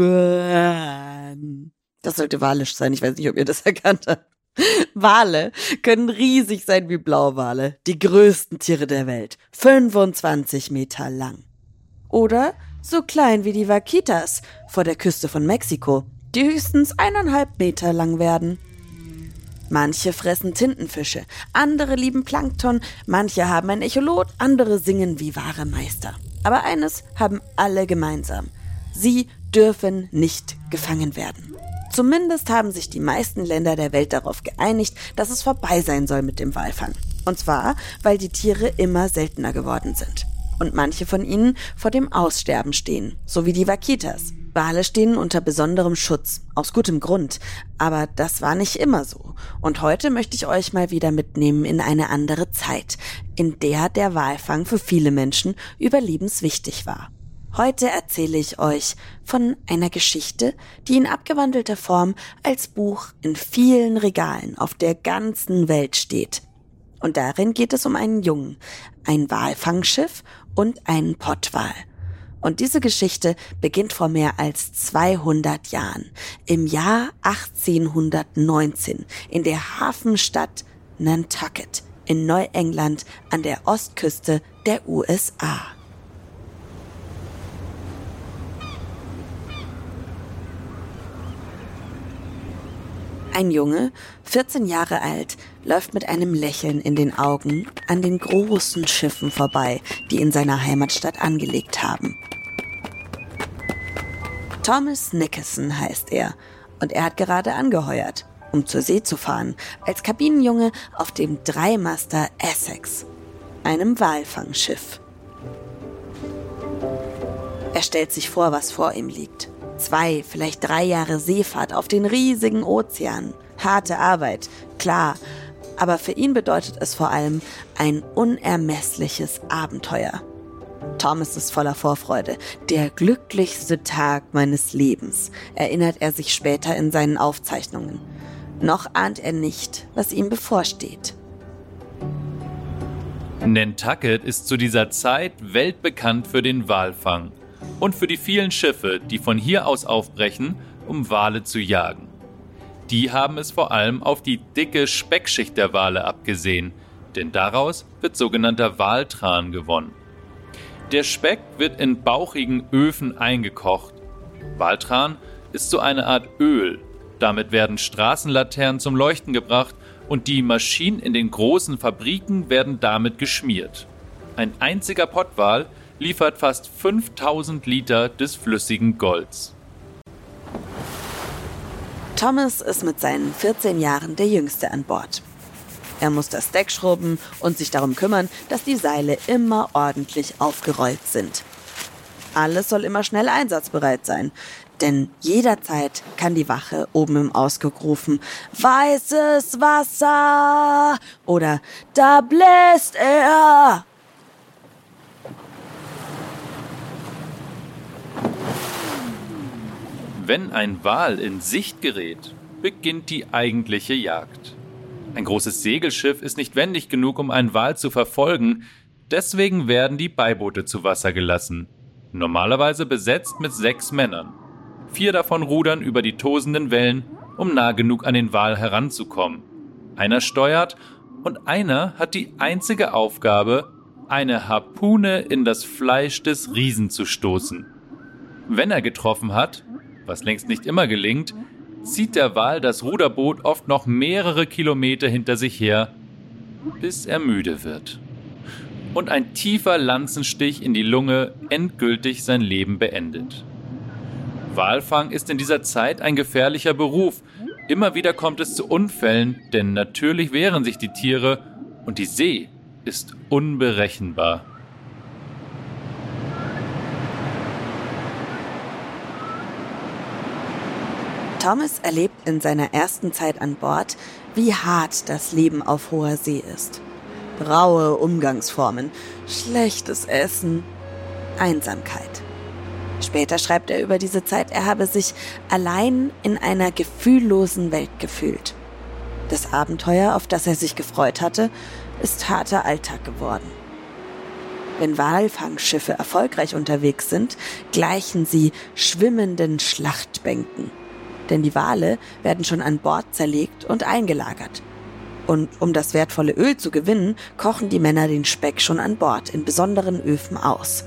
Lieben. Das sollte walisch sein. Ich weiß nicht, ob ihr das erkannt habt. Wale können riesig sein wie Blauwale, die größten Tiere der Welt, 25 Meter lang. Oder so klein wie die Vaquitas vor der Küste von Mexiko, die höchstens eineinhalb Meter lang werden. Manche fressen Tintenfische, andere lieben Plankton, manche haben ein Echolot, andere singen wie wahre Meister. Aber eines haben alle gemeinsam. Sie dürfen nicht gefangen werden. Zumindest haben sich die meisten Länder der Welt darauf geeinigt, dass es vorbei sein soll mit dem Walfang. Und zwar, weil die Tiere immer seltener geworden sind. Und manche von ihnen vor dem Aussterben stehen, so wie die Vaquitas. Wale stehen unter besonderem Schutz, aus gutem Grund. Aber das war nicht immer so. Und heute möchte ich euch mal wieder mitnehmen in eine andere Zeit, in der der Walfang für viele Menschen überlebenswichtig war. Heute erzähle ich euch von einer Geschichte, die in abgewandelter Form als Buch in vielen Regalen auf der ganzen Welt steht. Und darin geht es um einen Jungen, ein Walfangschiff und einen Pottwal. Und diese Geschichte beginnt vor mehr als 200 Jahren, im Jahr 1819, in der Hafenstadt Nantucket in Neuengland an der Ostküste der USA. Ein Junge, 14 Jahre alt, läuft mit einem Lächeln in den Augen an den großen Schiffen vorbei, die in seiner Heimatstadt angelegt haben. Thomas Nickerson heißt er, und er hat gerade angeheuert, um zur See zu fahren, als Kabinenjunge auf dem Dreimaster Essex, einem Walfangschiff. Er stellt sich vor, was vor ihm liegt. Zwei, vielleicht drei Jahre Seefahrt auf den riesigen Ozean. Harte Arbeit, klar. Aber für ihn bedeutet es vor allem ein unermessliches Abenteuer. Thomas ist voller Vorfreude. Der glücklichste Tag meines Lebens, erinnert er sich später in seinen Aufzeichnungen. Noch ahnt er nicht, was ihm bevorsteht. Nantucket ist zu dieser Zeit weltbekannt für den Walfang und für die vielen Schiffe, die von hier aus aufbrechen, um Wale zu jagen. Die haben es vor allem auf die dicke Speckschicht der Wale abgesehen, denn daraus wird sogenannter Waltran gewonnen. Der Speck wird in bauchigen Öfen eingekocht. Waltran ist so eine Art Öl. Damit werden Straßenlaternen zum Leuchten gebracht und die Maschinen in den großen Fabriken werden damit geschmiert. Ein einziger Pottwal liefert fast 5000 Liter des flüssigen Golds. Thomas ist mit seinen 14 Jahren der Jüngste an Bord. Er muss das Deck schrubben und sich darum kümmern, dass die Seile immer ordentlich aufgerollt sind. Alles soll immer schnell einsatzbereit sein, denn jederzeit kann die Wache oben im Ausguck rufen, weißes Wasser oder da bläst er. Wenn ein Wal in Sicht gerät, beginnt die eigentliche Jagd. Ein großes Segelschiff ist nicht wendig genug, um einen Wal zu verfolgen, deswegen werden die Beiboote zu Wasser gelassen. Normalerweise besetzt mit sechs Männern. Vier davon rudern über die tosenden Wellen, um nah genug an den Wal heranzukommen. Einer steuert und einer hat die einzige Aufgabe, eine Harpune in das Fleisch des Riesen zu stoßen. Wenn er getroffen hat, was längst nicht immer gelingt, zieht der Wal das Ruderboot oft noch mehrere Kilometer hinter sich her, bis er müde wird. Und ein tiefer Lanzenstich in die Lunge endgültig sein Leben beendet. Walfang ist in dieser Zeit ein gefährlicher Beruf. Immer wieder kommt es zu Unfällen, denn natürlich wehren sich die Tiere und die See ist unberechenbar. Thomas erlebt in seiner ersten Zeit an Bord, wie hart das Leben auf hoher See ist. Raue Umgangsformen, schlechtes Essen, Einsamkeit. Später schreibt er über diese Zeit, er habe sich allein in einer gefühllosen Welt gefühlt. Das Abenteuer, auf das er sich gefreut hatte, ist harter Alltag geworden. Wenn Walfangschiffe erfolgreich unterwegs sind, gleichen sie schwimmenden Schlachtbänken. Denn die Wale werden schon an Bord zerlegt und eingelagert. Und um das wertvolle Öl zu gewinnen, kochen die Männer den Speck schon an Bord in besonderen Öfen aus.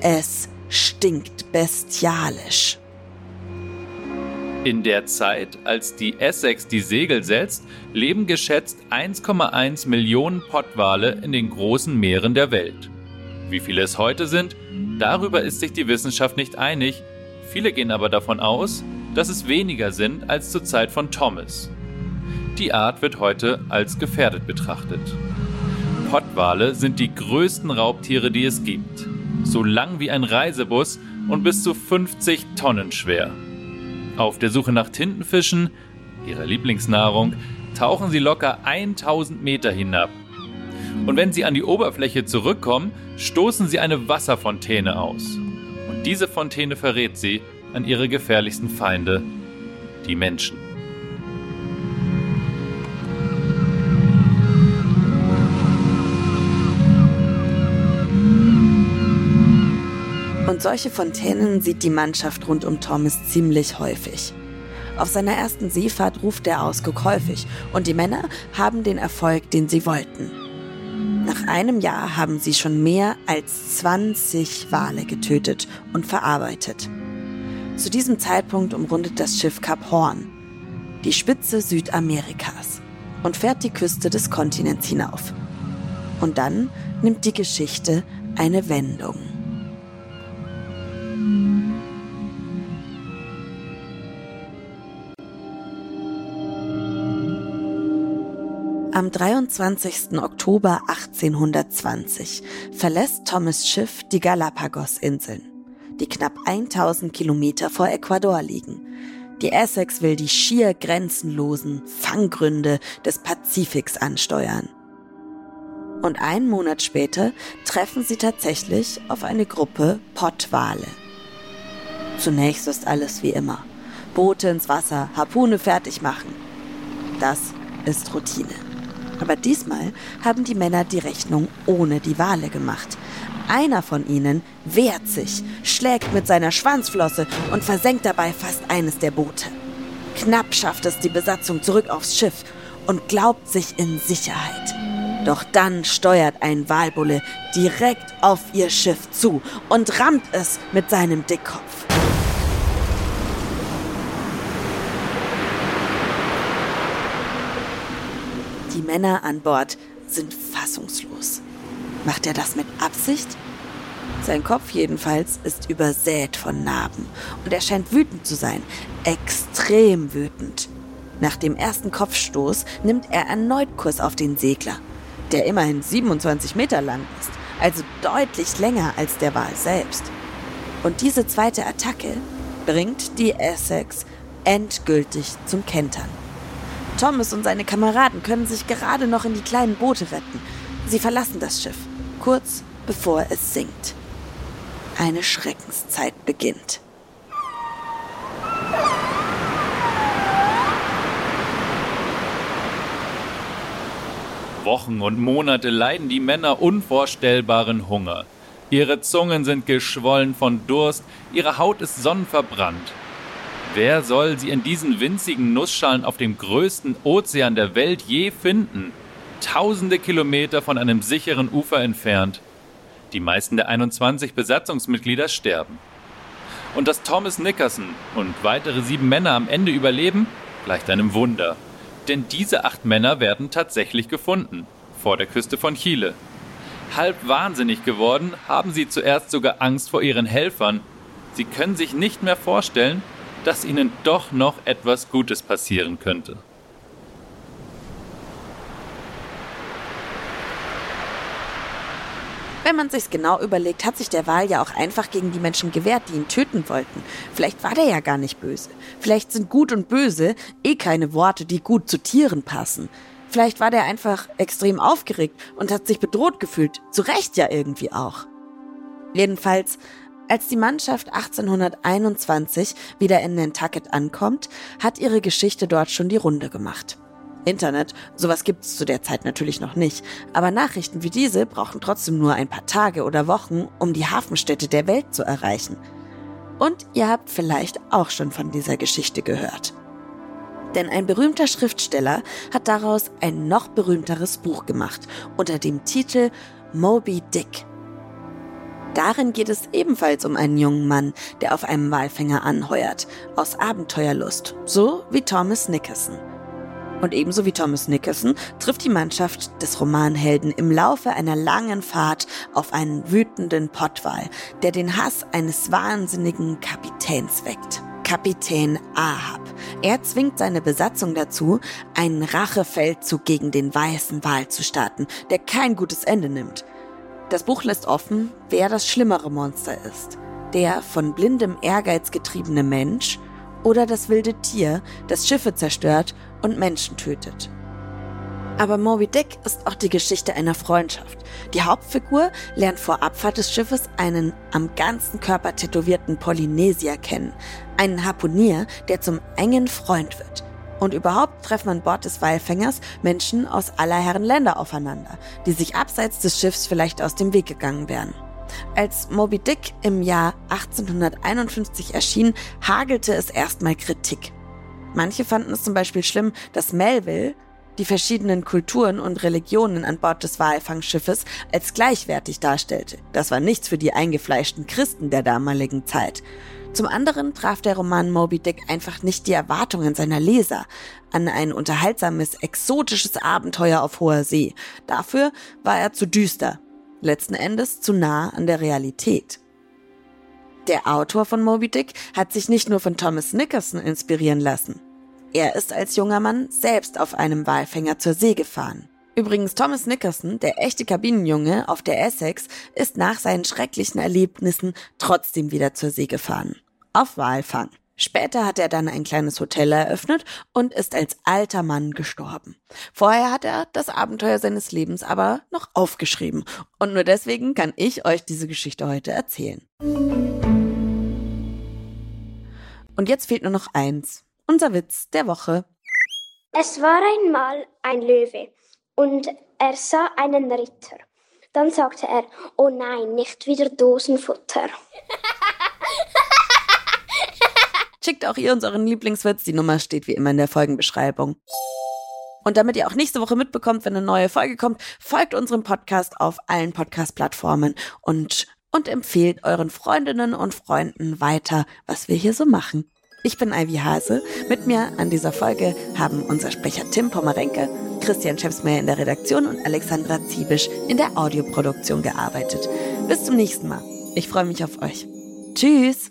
Es stinkt bestialisch. In der Zeit, als die Essex die Segel setzt, leben geschätzt 1,1 Millionen Pottwale in den großen Meeren der Welt. Wie viele es heute sind, darüber ist sich die Wissenschaft nicht einig, viele gehen aber davon aus, dass es weniger sind als zur Zeit von Thomas. Die Art wird heute als gefährdet betrachtet. Pottwale sind die größten Raubtiere, die es gibt so lang wie ein Reisebus und bis zu 50 Tonnen schwer. Auf der Suche nach Tintenfischen, ihrer Lieblingsnahrung, tauchen sie locker 1000 Meter hinab. Und wenn sie an die Oberfläche zurückkommen, stoßen sie eine Wasserfontäne aus. Und diese Fontäne verrät sie an ihre gefährlichsten Feinde, die Menschen. Und solche Fontänen sieht die Mannschaft rund um Thomas ziemlich häufig. Auf seiner ersten Seefahrt ruft der Ausguck häufig und die Männer haben den Erfolg, den sie wollten. Nach einem Jahr haben sie schon mehr als 20 Wale getötet und verarbeitet. Zu diesem Zeitpunkt umrundet das Schiff Kap Horn, die Spitze Südamerikas, und fährt die Küste des Kontinents hinauf. Und dann nimmt die Geschichte eine Wendung. Am 23. Oktober 1820 verlässt Thomas Schiff die Galapagos-Inseln, die knapp 1000 Kilometer vor Ecuador liegen. Die Essex will die schier grenzenlosen Fanggründe des Pazifiks ansteuern. Und einen Monat später treffen sie tatsächlich auf eine Gruppe Pottwale. Zunächst ist alles wie immer. Boote ins Wasser, Harpune fertig machen. Das ist Routine. Aber diesmal haben die Männer die Rechnung ohne die Wale gemacht. Einer von ihnen wehrt sich, schlägt mit seiner Schwanzflosse und versenkt dabei fast eines der Boote. Knapp schafft es die Besatzung zurück aufs Schiff und glaubt sich in Sicherheit. Doch dann steuert ein Walbulle direkt auf ihr Schiff zu und rammt es mit seinem Dickkopf. Die Männer an Bord sind fassungslos. Macht er das mit Absicht? Sein Kopf jedenfalls ist übersät von Narben und er scheint wütend zu sein, extrem wütend. Nach dem ersten Kopfstoß nimmt er erneut Kurs auf den Segler, der immerhin 27 Meter lang ist, also deutlich länger als der Wal selbst. Und diese zweite Attacke bringt die Essex endgültig zum Kentern. Thomas und seine Kameraden können sich gerade noch in die kleinen Boote retten. Sie verlassen das Schiff, kurz bevor es sinkt. Eine Schreckenszeit beginnt. Wochen und Monate leiden die Männer unvorstellbaren Hunger. Ihre Zungen sind geschwollen von Durst, ihre Haut ist sonnenverbrannt. Wer soll sie in diesen winzigen Nussschalen auf dem größten Ozean der Welt je finden? Tausende Kilometer von einem sicheren Ufer entfernt. Die meisten der 21 Besatzungsmitglieder sterben. Und dass Thomas Nickerson und weitere sieben Männer am Ende überleben, gleicht einem Wunder. Denn diese acht Männer werden tatsächlich gefunden, vor der Küste von Chile. Halb wahnsinnig geworden, haben sie zuerst sogar Angst vor ihren Helfern. Sie können sich nicht mehr vorstellen, dass ihnen doch noch etwas Gutes passieren könnte. Wenn man sich's genau überlegt, hat sich der Wal ja auch einfach gegen die Menschen gewehrt, die ihn töten wollten. Vielleicht war der ja gar nicht böse. Vielleicht sind gut und böse eh keine Worte, die gut zu Tieren passen. Vielleicht war der einfach extrem aufgeregt und hat sich bedroht gefühlt. Zu Recht ja irgendwie auch. Jedenfalls, als die Mannschaft 1821 wieder in Nantucket ankommt, hat ihre Geschichte dort schon die Runde gemacht. Internet, sowas gibt's zu der Zeit natürlich noch nicht, aber Nachrichten wie diese brauchen trotzdem nur ein paar Tage oder Wochen, um die Hafenstädte der Welt zu erreichen. Und ihr habt vielleicht auch schon von dieser Geschichte gehört. Denn ein berühmter Schriftsteller hat daraus ein noch berühmteres Buch gemacht unter dem Titel Moby Dick. Darin geht es ebenfalls um einen jungen Mann, der auf einem Walfänger anheuert, aus Abenteuerlust, so wie Thomas Nickerson. Und ebenso wie Thomas Nickerson trifft die Mannschaft des Romanhelden im Laufe einer langen Fahrt auf einen wütenden Pottwal, der den Hass eines wahnsinnigen Kapitäns weckt. Kapitän Ahab. Er zwingt seine Besatzung dazu, einen Rachefeldzug gegen den weißen Wal zu starten, der kein gutes Ende nimmt. Das Buch lässt offen, wer das schlimmere Monster ist. Der von blindem Ehrgeiz getriebene Mensch oder das wilde Tier, das Schiffe zerstört und Menschen tötet. Aber Moby Dick ist auch die Geschichte einer Freundschaft. Die Hauptfigur lernt vor Abfahrt des Schiffes einen am ganzen Körper tätowierten Polynesier kennen, einen Harpunier, der zum engen Freund wird. Und überhaupt treffen an Bord des Walfängers Menschen aus aller Herren Länder aufeinander, die sich abseits des Schiffs vielleicht aus dem Weg gegangen wären. Als Moby Dick im Jahr 1851 erschien, hagelte es erstmal Kritik. Manche fanden es zum Beispiel schlimm, dass Melville die verschiedenen Kulturen und Religionen an Bord des Walfangschiffes als gleichwertig darstellte. Das war nichts für die eingefleischten Christen der damaligen Zeit. Zum anderen traf der Roman Moby Dick einfach nicht die Erwartungen seiner Leser an ein unterhaltsames, exotisches Abenteuer auf hoher See. Dafür war er zu düster, letzten Endes zu nah an der Realität. Der Autor von Moby Dick hat sich nicht nur von Thomas Nickerson inspirieren lassen. Er ist als junger Mann selbst auf einem Walfänger zur See gefahren. Übrigens, Thomas Nickerson, der echte Kabinenjunge auf der Essex, ist nach seinen schrecklichen Erlebnissen trotzdem wieder zur See gefahren. Auf Walfang. Später hat er dann ein kleines Hotel eröffnet und ist als alter Mann gestorben. Vorher hat er das Abenteuer seines Lebens aber noch aufgeschrieben. Und nur deswegen kann ich euch diese Geschichte heute erzählen. Und jetzt fehlt nur noch eins. Unser Witz der Woche. Es war einmal ein Löwe und er sah einen Ritter. Dann sagte er, oh nein, nicht wieder Dosenfutter. Schickt auch ihr uns euren Lieblingswitz. Die Nummer steht wie immer in der Folgenbeschreibung. Und damit ihr auch nächste Woche mitbekommt, wenn eine neue Folge kommt, folgt unserem Podcast auf allen Podcast-Plattformen und, und empfehlt euren Freundinnen und Freunden weiter, was wir hier so machen. Ich bin Ivy Hase. Mit mir an dieser Folge haben unser Sprecher Tim Pommerenke, Christian Schepsmeier in der Redaktion und Alexandra Ziebisch in der Audioproduktion gearbeitet. Bis zum nächsten Mal. Ich freue mich auf euch. Tschüss!